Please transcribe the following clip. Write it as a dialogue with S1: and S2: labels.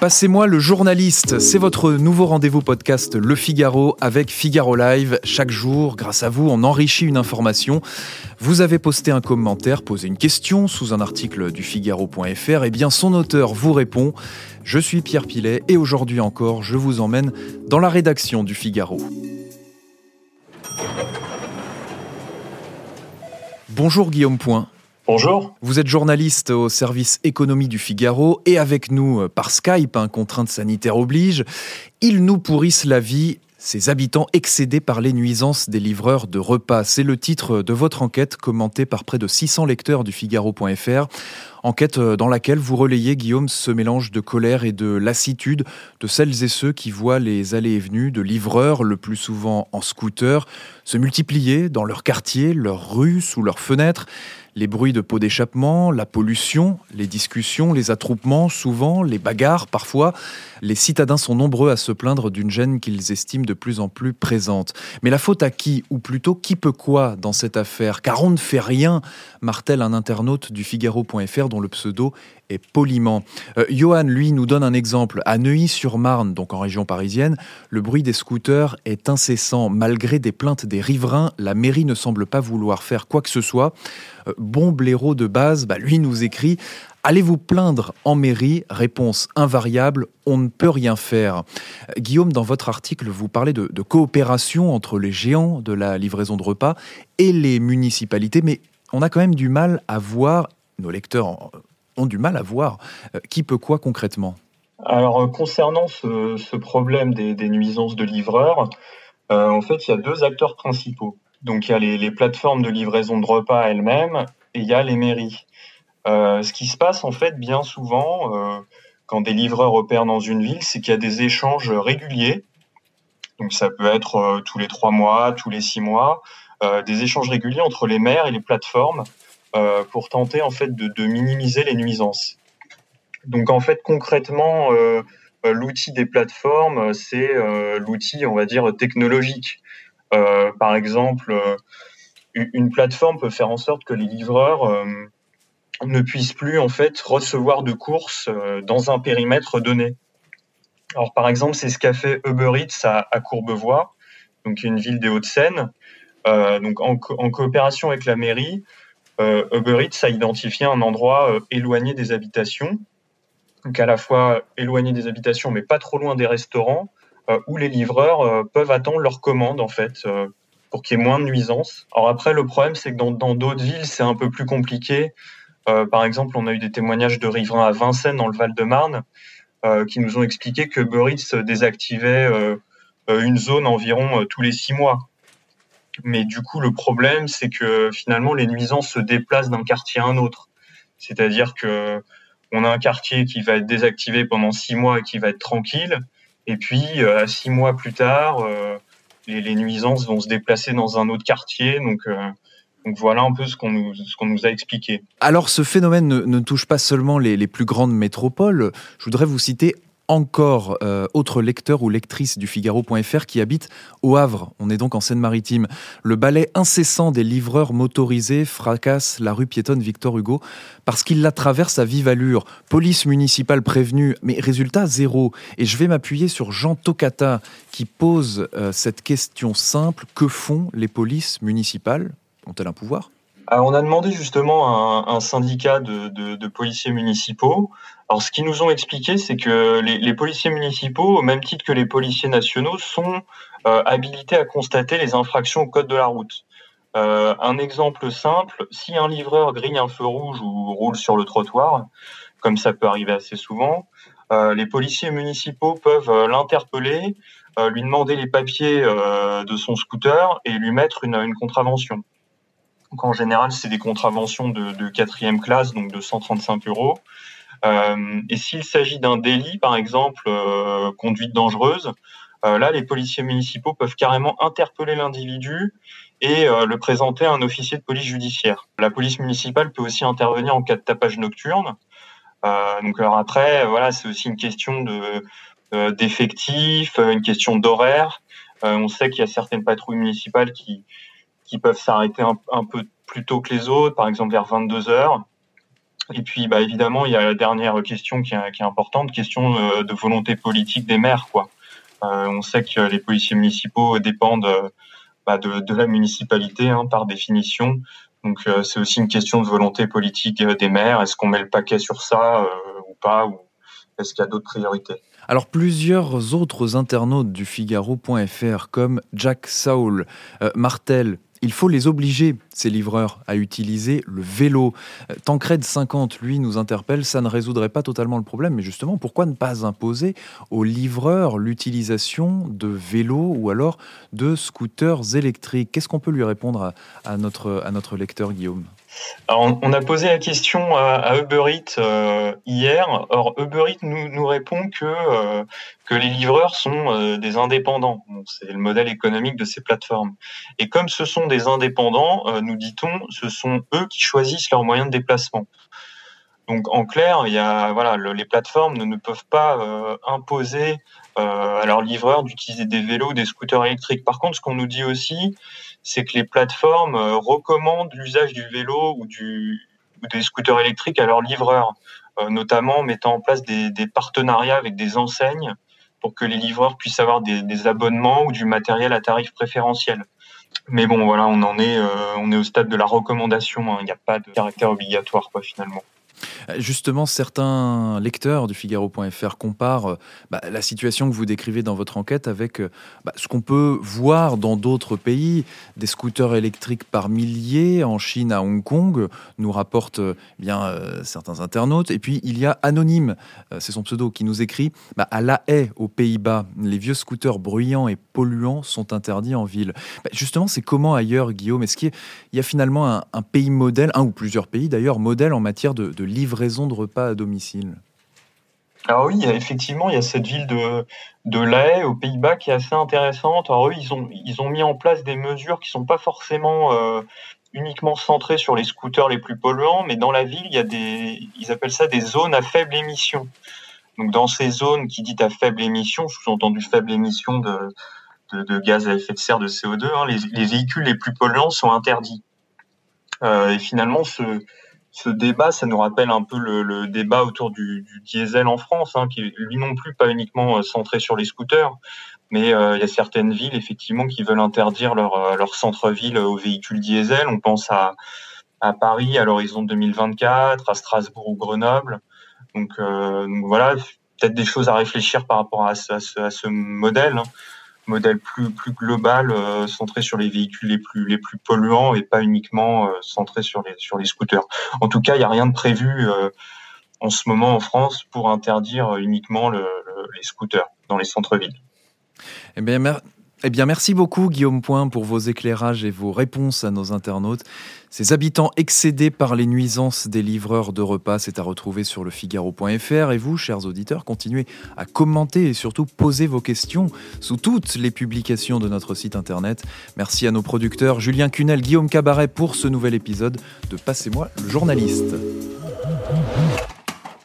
S1: Passez-moi le journaliste, c'est votre nouveau rendez-vous podcast Le Figaro avec Figaro Live. Chaque jour, grâce à vous, on enrichit une information. Vous avez posté un commentaire, posé une question sous un article du Figaro.fr, et bien son auteur vous répond. Je suis Pierre Pilet et aujourd'hui encore, je vous emmène dans la rédaction du Figaro. Bonjour Guillaume Point.
S2: Bonjour.
S1: Vous êtes journaliste au service économie du Figaro et avec nous euh, par Skype, un contrainte sanitaire oblige. Ils nous pourrissent la vie ces habitants excédés par les nuisances des livreurs de repas. C'est le titre de votre enquête commentée par près de 600 lecteurs du Figaro.fr. Enquête euh, dans laquelle vous relayez, Guillaume, ce mélange de colère et de lassitude de celles et ceux qui voient les allées et venues de livreurs, le plus souvent en scooter, se multiplier dans leur quartier, leurs rues, sous leurs fenêtres les bruits de pots d'échappement, la pollution, les discussions, les attroupements, souvent, les bagarres parfois. Les citadins sont nombreux à se plaindre d'une gêne qu'ils estiment de plus en plus présente. Mais la faute à qui Ou plutôt, qui peut quoi dans cette affaire? Car on ne fait rien, martèle un internaute du Figaro.fr dont le pseudo est poliment. Euh, Johan, lui, nous donne un exemple. À Neuilly-sur-Marne, donc en région parisienne, le bruit des scooters est incessant. Malgré des plaintes des riverains, la mairie ne semble pas vouloir faire quoi que ce soit. Euh, bon blaireau de base, bah, lui nous écrit Allez vous plaindre en mairie? Réponse invariable, on ne peut rien faire. Euh, Guillaume, dans votre article, vous parlez de, coopération entre les géants de la livraison de repas et les municipalités, mais on a quand même du mal à voir, nos lecteurs ont du mal à voir, euh, qui peut quoi concrètement?
S2: Alors, concernant ce, problème des, nuisances de livreurs, euh, en fait, il y a deux acteurs principaux. Donc, il y a les, plateformes de livraison de repas elles-mêmes et il y a les mairies. Euh, ce qui se passe en fait bien souvent euh, quand des livreurs opèrent dans une ville, c'est qu'il y a des échanges réguliers. Donc ça peut être euh, tous les trois mois, tous les six mois, euh, des échanges réguliers entre les maires et les plateformes euh, pour tenter en fait de, minimiser les nuisances. Donc en fait concrètement, l'outil des plateformes, c'est l'outil on va dire technologique. par exemple, une plateforme peut faire en sorte que les livreurs ne puisse plus en fait recevoir de courses euh, dans un périmètre donné. Alors par exemple, c'est ce qu'a fait Uber Eats à, à, Courbevoie, donc une ville des Hauts-de-Seine. Euh, donc en, coopération avec la mairie, euh, Uber Eats a identifié un endroit euh, éloigné des habitations, donc à la fois éloigné des habitations mais pas trop loin des restaurants, euh, où les livreurs euh, peuvent attendre leur commande en fait pour qu'il y ait moins de nuisances. Alors après, le problème c'est que dans d'autres villes c'est un peu plus compliqué. Euh, par exemple, on a eu des témoignages de riverains à Vincennes, dans le Val-de-Marne, euh, qui nous ont expliqué que Burritz désactivait euh, une zone environ tous les six mois. Mais du coup, le problème, c'est que finalement, les nuisances se déplacent d'un quartier à un autre. C'est-à-dire que on a un quartier qui va être désactivé pendant six mois et qui va être tranquille, et puis à six mois plus tard, les, les, nuisances vont se déplacer dans un autre quartier. Donc, donc voilà un peu ce qu'on nous, a expliqué.
S1: Alors ce phénomène ne, touche pas seulement les, plus grandes métropoles. Je voudrais vous citer encore euh, autre lecteur ou lectrice du Figaro.fr qui habite au Havre. On est donc en Seine-Maritime. Le balai incessant des livreurs motorisés fracasse la rue piétonne Victor Hugo parce qu'il la traverse à vive allure. Police municipale prévenue, mais résultat zéro. Et je vais m'appuyer sur Jean Tocata qui pose euh, cette question simple. Que font les polices municipales? Ont-elles un pouvoir?
S2: Alors, On a demandé justement à un, syndicat de, policiers municipaux. Alors, ce qu'ils nous ont expliqué, c'est que les, policiers municipaux, au même titre que les policiers nationaux, sont euh, habilités à constater les infractions au code de la route. Euh, un exemple simple, si un livreur grille un feu rouge ou roule sur le trottoir, comme ça peut arriver assez souvent, euh, les policiers municipaux peuvent euh, l'interpeller, euh, lui demander les papiers euh, de son scooter et lui mettre une contravention. Donc en général, c'est des contraventions de, quatrième classe, donc de 135 euros. Euh, et s'il s'agit d'un délit, par exemple, euh, conduite dangereuse, euh, là, les policiers municipaux peuvent carrément interpeller l'individu et le présenter à un officier de police judiciaire. La police municipale peut aussi intervenir en cas de tapage nocturne. Donc alors après, voilà, c'est aussi une question de d'effectifs, une question d'horaire. on sait qu'il y a certaines patrouilles municipales qui qui peuvent s'arrêter un, peu plus tôt que les autres, par exemple vers 22 heures. Et puis, bah, évidemment, il y a la dernière question qui est, importante, question de volonté politique des maires. Quoi. on sait que les policiers municipaux dépendent bah, de, la municipalité hein, par définition. Donc c'est aussi une question de volonté politique des maires. Est-ce qu'on met le paquet sur ça ou pas ou est-ce qu'il y a d'autres priorités?
S1: Alors plusieurs autres internautes du Figaro.fr comme Jack Saul, euh, Martel, il faut les obliger, ces livreurs, à utiliser le vélo. Euh, Tancred 50, lui, nous interpelle, ça ne résoudrait pas totalement le problème, mais justement, pourquoi ne pas imposer aux livreurs l'utilisation de vélos ou alors de scooters électriques? Qu'est-ce qu'on peut lui répondre à, notre, à notre lecteur Guillaume?
S2: On a posé la question à, Uber Eats euh, hier. Or, Uber Eats nous, répond que, euh, que les livreurs sont euh, des indépendants. c'est le modèle économique de ces plateformes. Et comme ce sont des indépendants, nous dit-on, ce sont eux qui choisissent leurs moyens de déplacement. Donc, en clair, il y a, voilà, les plateformes ne peuvent pas imposer à leurs livreurs d'utiliser des vélos, des scooters électriques. Par contre, ce qu'on nous dit aussi, c'est que les plateformes euh, recommandent l'usage du vélo ou, du, des scooters électriques à leurs livreurs, euh, notamment en mettant en place des, partenariats avec des enseignes pour que les livreurs puissent avoir des, abonnements ou du matériel à tarif préférentiel. Mais bon, voilà, on en est, euh, on est au stade de la recommandation. Hein. Il n'y a pas de caractère obligatoire, quoi, finalement.
S1: Justement, certains lecteurs du Figaro.fr comparent euh, bah, la situation que vous décrivez dans votre enquête avec euh, bah, ce qu'on peut voir dans d'autres pays, des scooters électriques par milliers en Chine, à Hong Kong, nous rapportent euh, bien certains internautes. Et puis il y a Anonyme, c'est son pseudo, qui nous écrit bah, à La Haye, aux Pays-Bas, les vieux scooters bruyants et polluants sont interdits en ville. justement, c'est comment ailleurs, Guillaume? Est-ce qu'il y, a finalement un, pays modèle, un ou plusieurs pays d'ailleurs, modèle en matière de, de livraison de repas à domicile
S2: alors oui, effectivement, il y a cette ville de, La Haye aux Pays-Bas qui est assez intéressante. Alors eux, ils ont, ils ont mis en place des mesures qui sont pas forcément euh, uniquement centrées sur les scooters les plus polluants, mais dans la ville, il y a des, ils appellent ça des zones à faible émission. Donc dans ces zones qui dit à faible émission, sous-entendu faible émission de, de, gaz à effet de serre de CO2, hein, les, les, véhicules les plus polluants sont interdits. Euh, et finalement, ce, ce débat, ça nous rappelle un peu le, débat autour du, diesel en France, hein, qui lui non plus pas uniquement euh, centré sur les scooters, mais euh, il y a certaines villes effectivement qui veulent interdire leur, euh, leur centre-ville aux véhicules diesel. On pense à, à Paris à l'horizon 2024, à Strasbourg ou Grenoble. Donc, voilà, peut-être des choses à réfléchir par rapport à, ce, modèle. Hein modèle plus, plus global, euh, centré sur les véhicules les plus, les plus polluants et pas uniquement euh, centré sur les, sur les scooters. En tout cas, il n'y a rien de prévu euh, en ce moment en France pour interdire uniquement les scooters dans les centres-villes.
S1: Eh bien, eh bien, merci beaucoup Guillaume Point pour vos éclairages et vos réponses à nos internautes. Ces habitants excédés par les nuisances des livreurs de repas, c'est à retrouver sur le Figaro.fr. Et vous, chers auditeurs, continuez à commenter et surtout poser vos questions sous toutes les publications de notre site internet. Merci à nos producteurs Julien Cunel, Guillaume Cabaret pour ce nouvel épisode de Passez-moi le journaliste.